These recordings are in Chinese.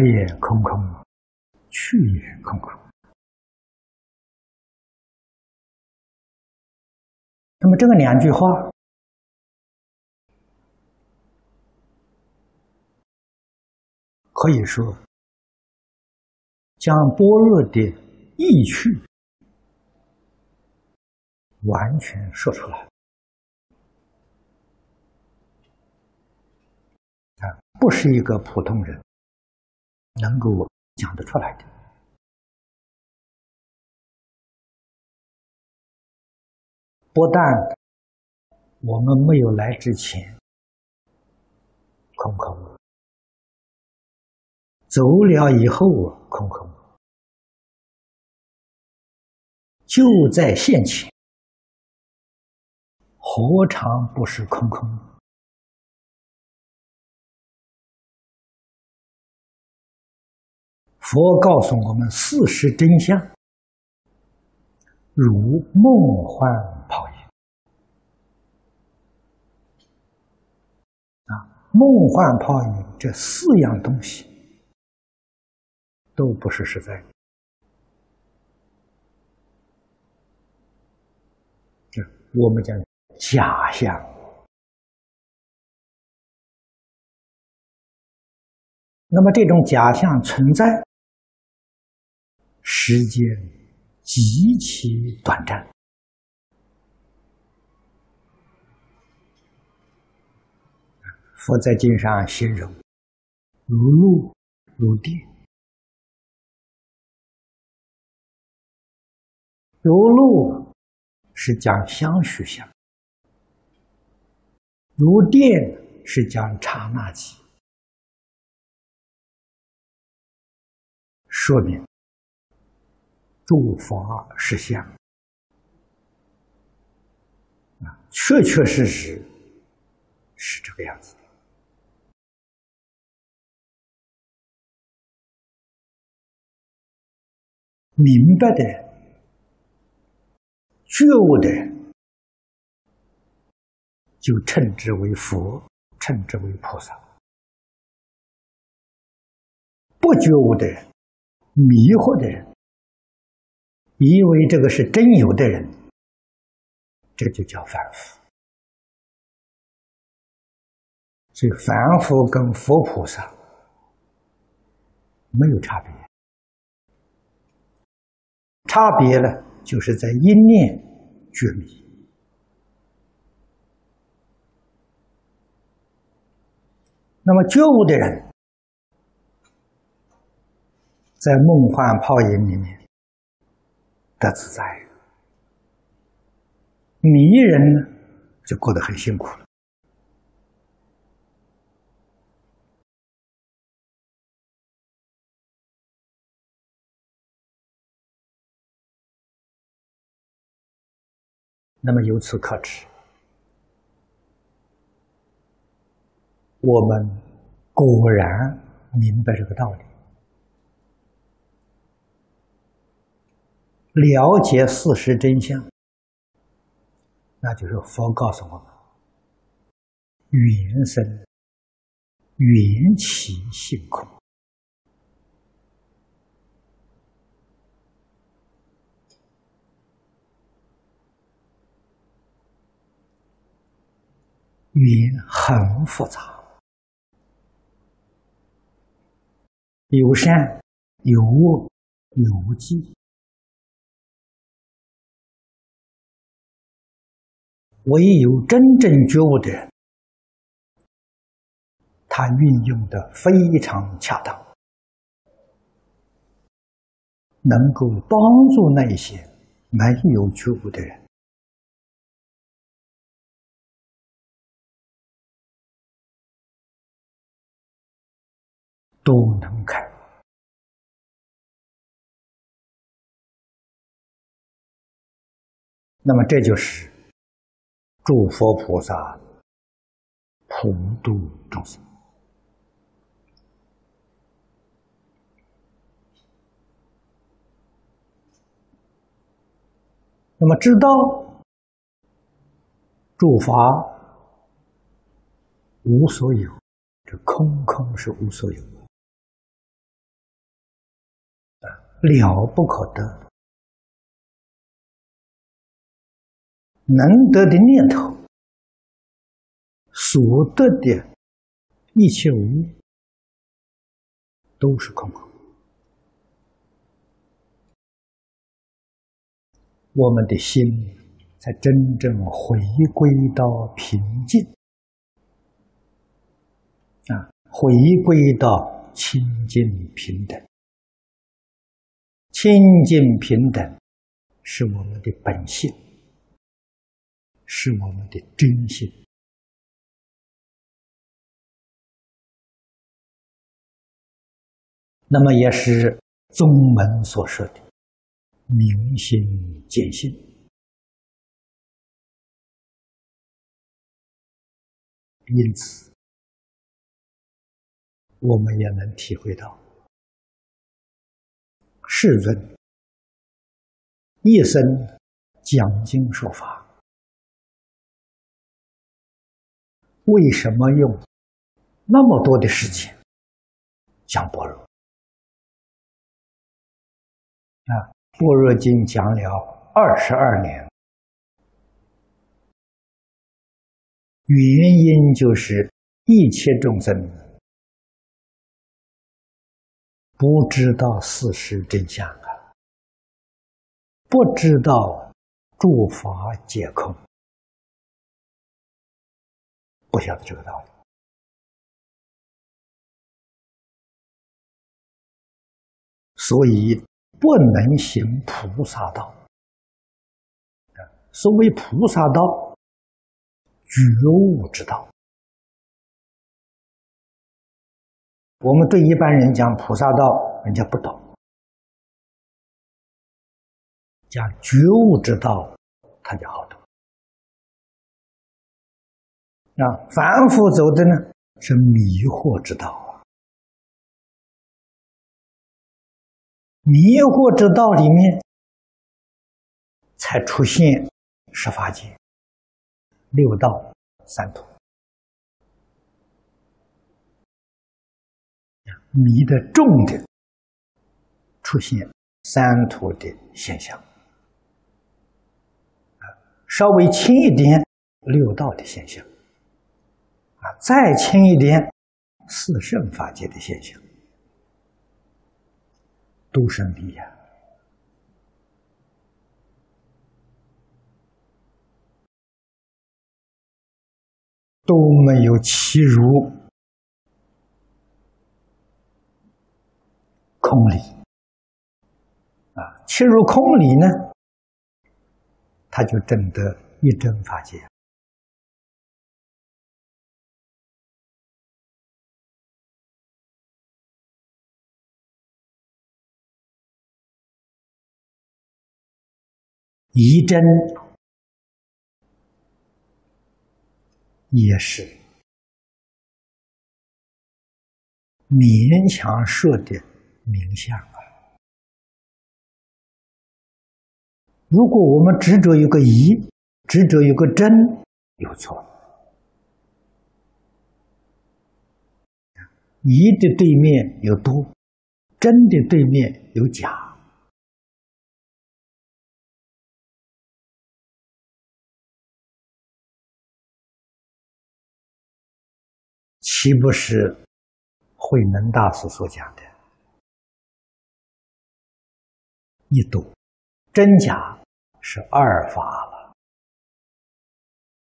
来也空空，去也空空。那么这个两句话，可以说将般若的意趣完全说出来啊，不是一个普通人能够讲得出来的。不但我们没有来之前空空，走了以后空空，就在现前，何尝不是空空？佛告诉我们事实真相，如梦幻泡影啊。梦幻泡影这四样东西都不是实在的，这我们讲假象。那么这种假象存在时间极其短暂。佛在经上形容如露如电，如露是讲相续相，如电是讲刹那即，说明诸法实相啊，确确实实是这个样子。明白的、觉悟的，就称之为佛，称之为菩萨；不觉悟的人、迷惑的人，以为这个是真有的人，这就叫凡夫。所以，凡夫跟佛菩萨没有差别。差别呢，就是在一念觉迷。那么觉悟的人，在梦幻泡影里面得自在；迷人呢，就过得很辛苦了。那么由此可知，我们果然明白这个道理，了解事实真相，那就是佛告诉我们：缘生缘起性空。缘很复杂，有善有恶有机。唯有真正觉悟的人，他运用的非常恰当，能够帮助那些没有觉悟的人。都能开悟。那么，这就是诸佛菩萨普度众生。那么，知道诸法无所有。这空空是无所有，了不可得，能得的念头，所得的一切无，都是空。我们的心才真正回归到平静啊，回归到清净平等。清净平等是我们的本性，是我们的真心。那么，也是宗门所说的明心见性。因此，我们也能体会到。世尊一生讲经说法，为什么用那么多的时间讲般若？啊，般若经讲了二十二年，原因就是一切众生。不知道事实真相啊！不知道诸法皆空，不晓得这个道理，所以不能行菩萨道。所谓菩萨道，觉悟之道。我们对一般人讲菩萨道，人家不懂；讲觉悟之道，他就好懂。啊，反复走的呢是迷惑之道啊，迷惑之道里面才出现十法界、六道、三途。迷的重的，出现三途的现象；啊，稍微轻一点，六道的现象；啊，再轻一点，四圣法界的现象，都是迷呀，都没有其如。空理啊，切入空理呢，他就证得一真法界。一真也是勉强说的。名相啊！如果我们执着有个疑，执着有个真，有错。疑的对面有多，真的对面有假，岂不是慧能大师所讲的？一度，真假是二法了，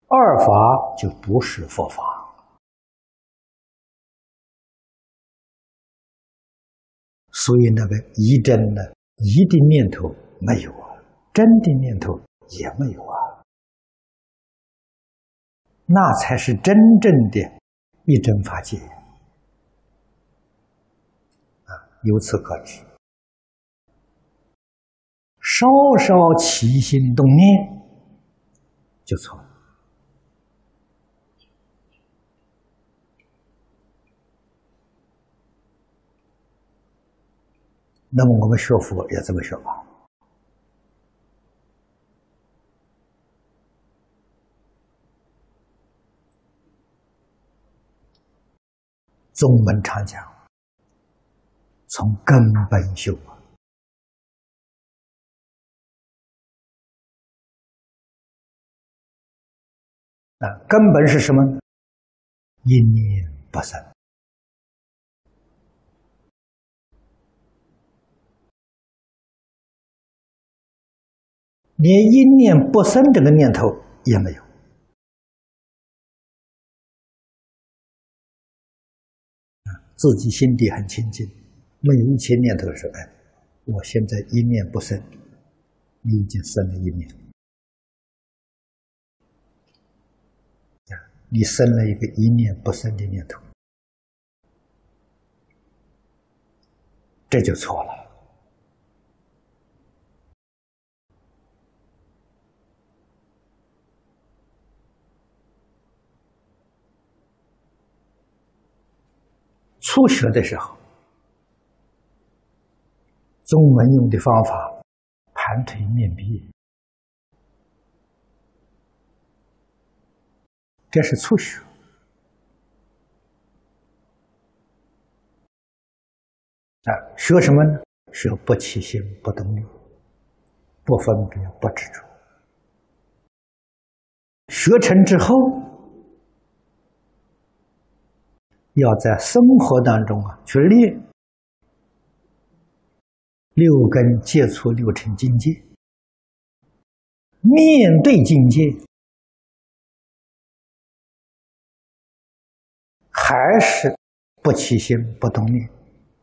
二法就不是佛法。所以那个疑真呢，疑的念头没有啊，真的念头也没有啊，那才是真正的一真法界啊！由此可知。稍稍起心动念，就错了。那么我们学佛也这么学吧。宗门常讲，从根本修啊，根本是什么呢？一念不生。连一念不生这个念头也没有。自己心底很清净，没有一切念头说：“哎，我现在一念不生，你已经生了一念，你生了一个一念不生的念头，这就错了。”初学的时候，中文用的方法，盘腿面壁，这是初学。啊，学什么呢？学不起心、不动念、不分别、不执着。学成之后。要在生活当中啊去练六根接触六尘境界，面对境界还是不起心不动念，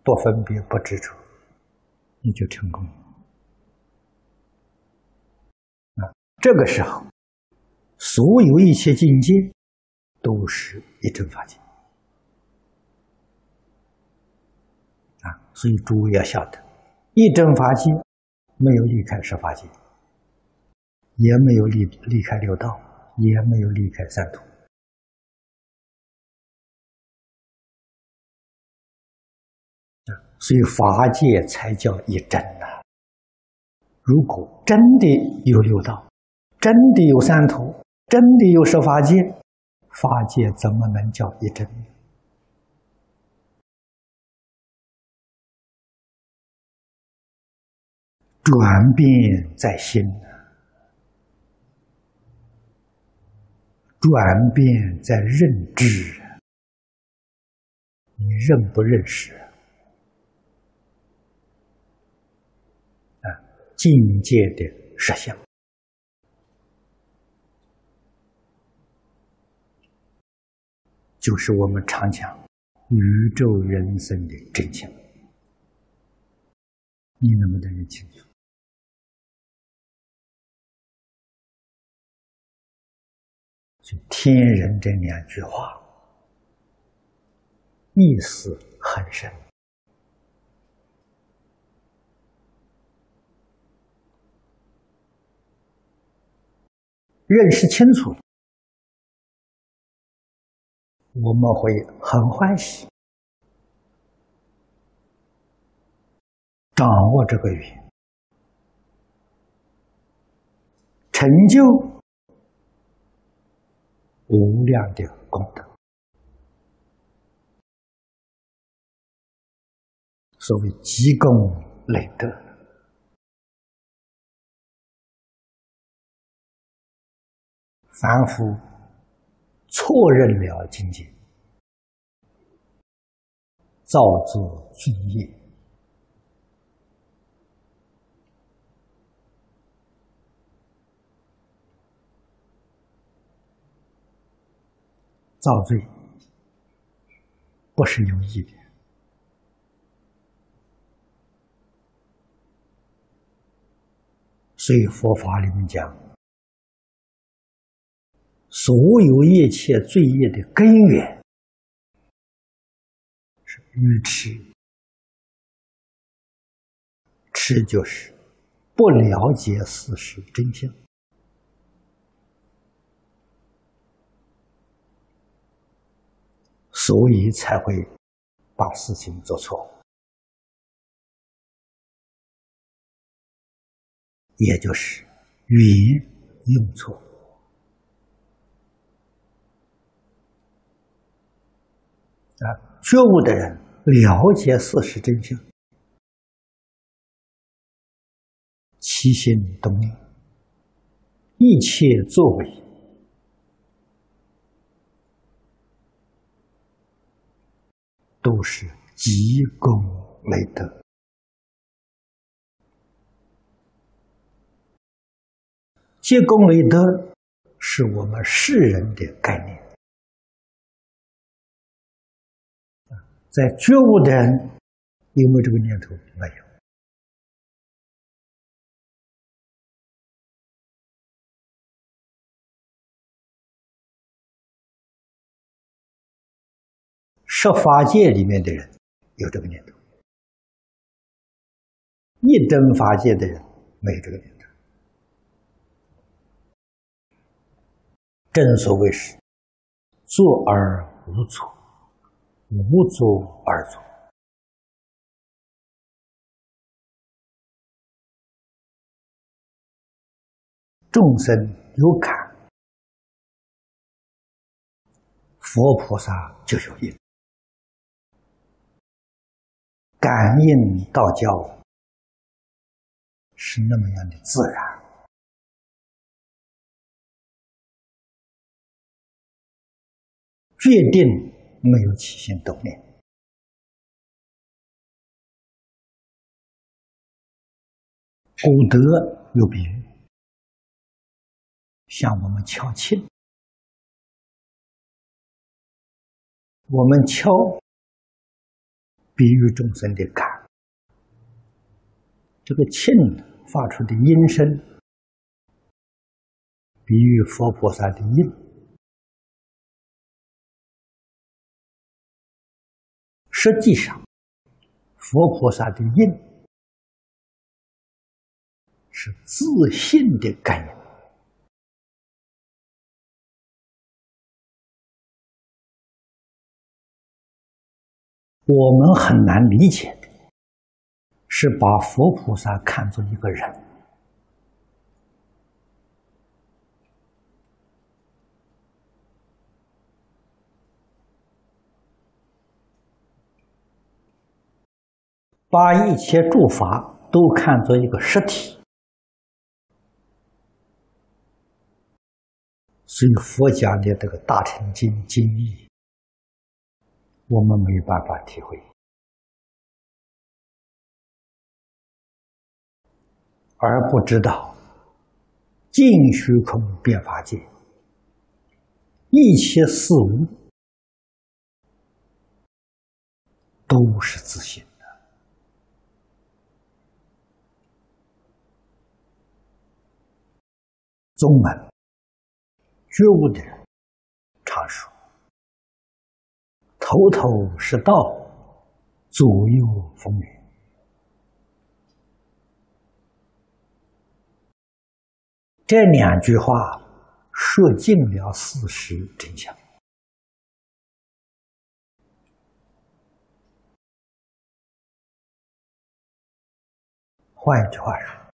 不分别不执着，你就成功啊！这个时候，所有一切境界都是一真法界。所以诸位要晓得，一真法界没有离开十法界，也没有离离开六道，也没有离开三途。所以法界才叫一真呐。如果真的有六道，真的有三途，真的有十法界，法界怎么能叫一真？转变在心，转变在认知，你认不认识？啊，境界的实相，就是我们常讲宇宙人生的真相。你能不能认清楚？就天人这两句话，意思很深。认识清楚，我们会很欢喜，掌握这个语，成就。无量的功德，所谓积功累德，凡夫错认了境界，造作罪业。造罪不是有意的，所以佛法里面讲，所有一切罪业的根源是愚痴，痴就是不了解事实真相。所以才会把事情做错，也就是语言用错。啊，觉悟的人了解事实真相，起心动念，一切作为都是积功累德。积功累德是我们世人的概念，在觉悟的人有没有这个念头？没有。设法界里面的人有这个念头，一真法界的人没有这个念头。正所谓是坐而无错，无坐而坐。众生有感，佛菩萨就有应。感应道教是那么样的自然，决定没有起心动念。古德有比喻，像我们敲磬，我们敲。比喻众生的感，这个磬发出的音声，比喻佛菩萨的音。实际上，佛菩萨的应是自信的感应。我们很难理解的是，把佛菩萨看作一个人，把一切诸法都看作一个实体，所以佛讲的这个大乘经经义。我们没有办法体会，而不知道尽虚空变法界，一切事物都是自信的。宗门觉悟的人常说。头头是道，左右逢源。这两句话说尽了事实真相。换一句话说，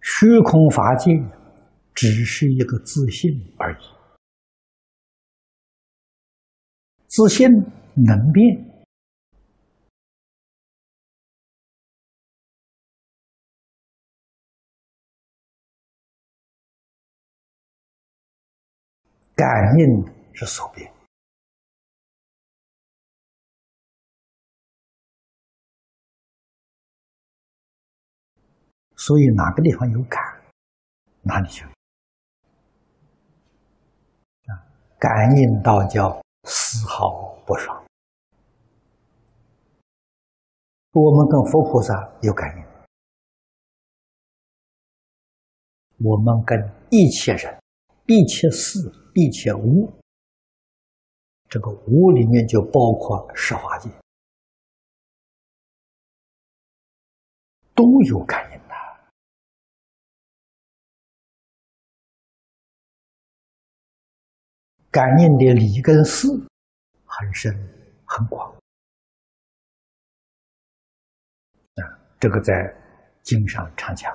虚空法界只是一个自信而已。自信能变，感应是所变，所以哪个地方有感，哪里就啊，感应道教。丝毫不爽。我们跟佛菩萨有感应，我们跟一切人、一切事、一切物，这个物里面就包括十法界，都有感应感应的理跟事很深很广啊，这个在经上常讲。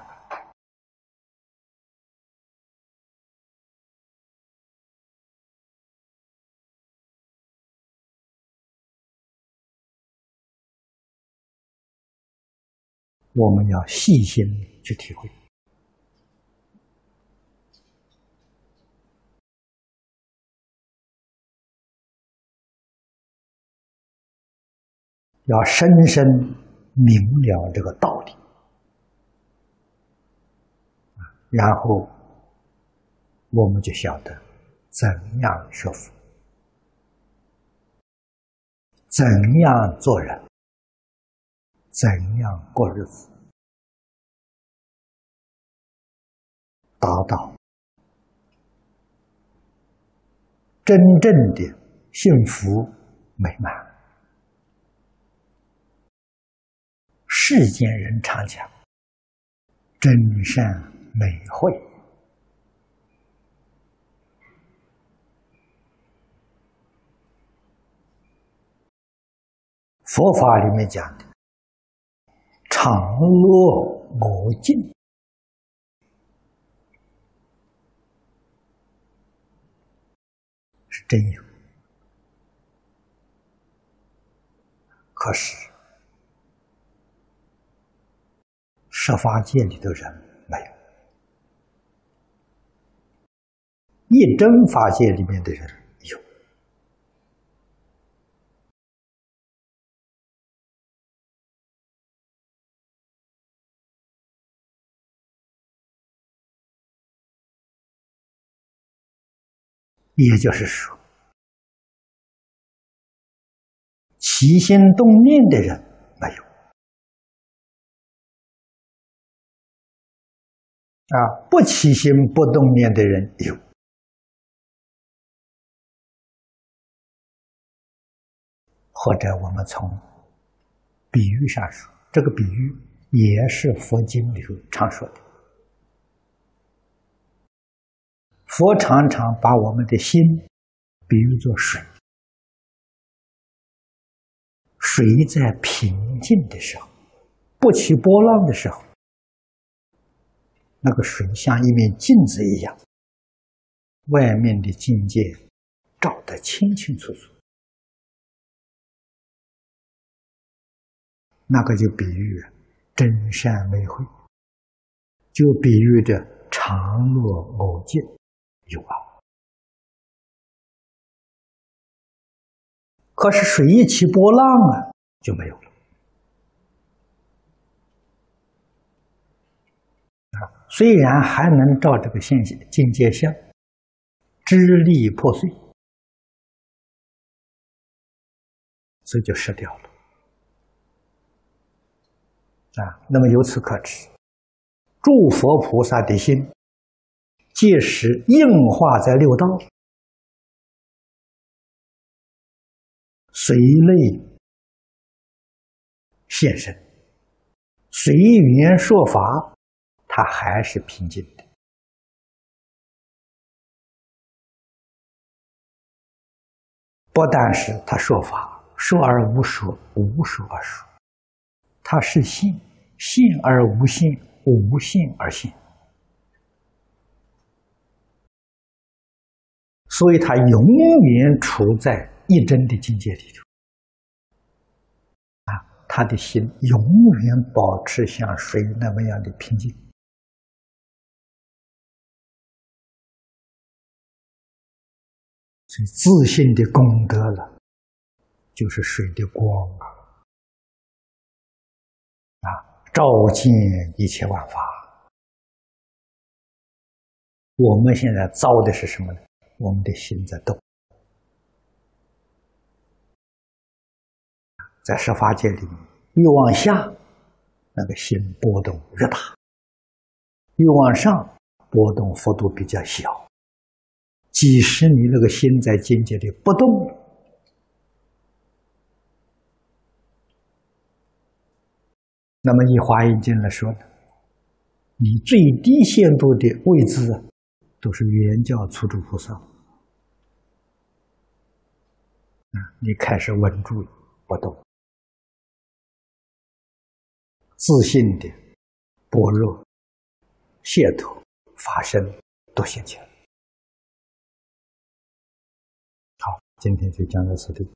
我们要细心去体会。要深深明了这个道理，然后我们就晓得怎样学佛，怎样做人，怎样过日子，达到真正的幸福美满。世间人常讲真善美慧，佛法里面讲的常乐我净是真有，可是。设法界里的人没有，一真法界里面的人有，也就是说，起心动念的人啊，不起心不动念的人有，或者我们从比喻上说，这个比喻也是佛经里头常说的。佛常常把我们的心比喻作水，水在平静的时候，不起波浪的时候。那个水像一面镜子一样，外面的境界照得清清楚楚。那个就比喻真善美慧，就比喻着常乐我净有啊。可是水一起波浪啊，就没有了。虽然还能照这个现境界相，支离破碎，所以就失掉了。啊，那么由此可知，诸佛菩萨的心，即使硬化在六道，随类现身，随缘说法。他还是平静的，不但是他说法说而无说，无说而说，他是信信而无信，无信而信，所以他永远处在一真的境界里头。啊，他的心永远保持像水那么样的平静。所以自信的功德了，就是水的光啊，啊，照见一切万法。我们现在造的是什么呢？我们的心在动，在十法界里面，越往下，那个心波动越大；越往上，波动幅度比较小。即使你那个心在境界里不动，那么以华严经来说呢，你最低限度的位置，都是原教初住菩萨，你开始稳住了不动，自信的般若、解脱、法身都现前。今天就讲到此地。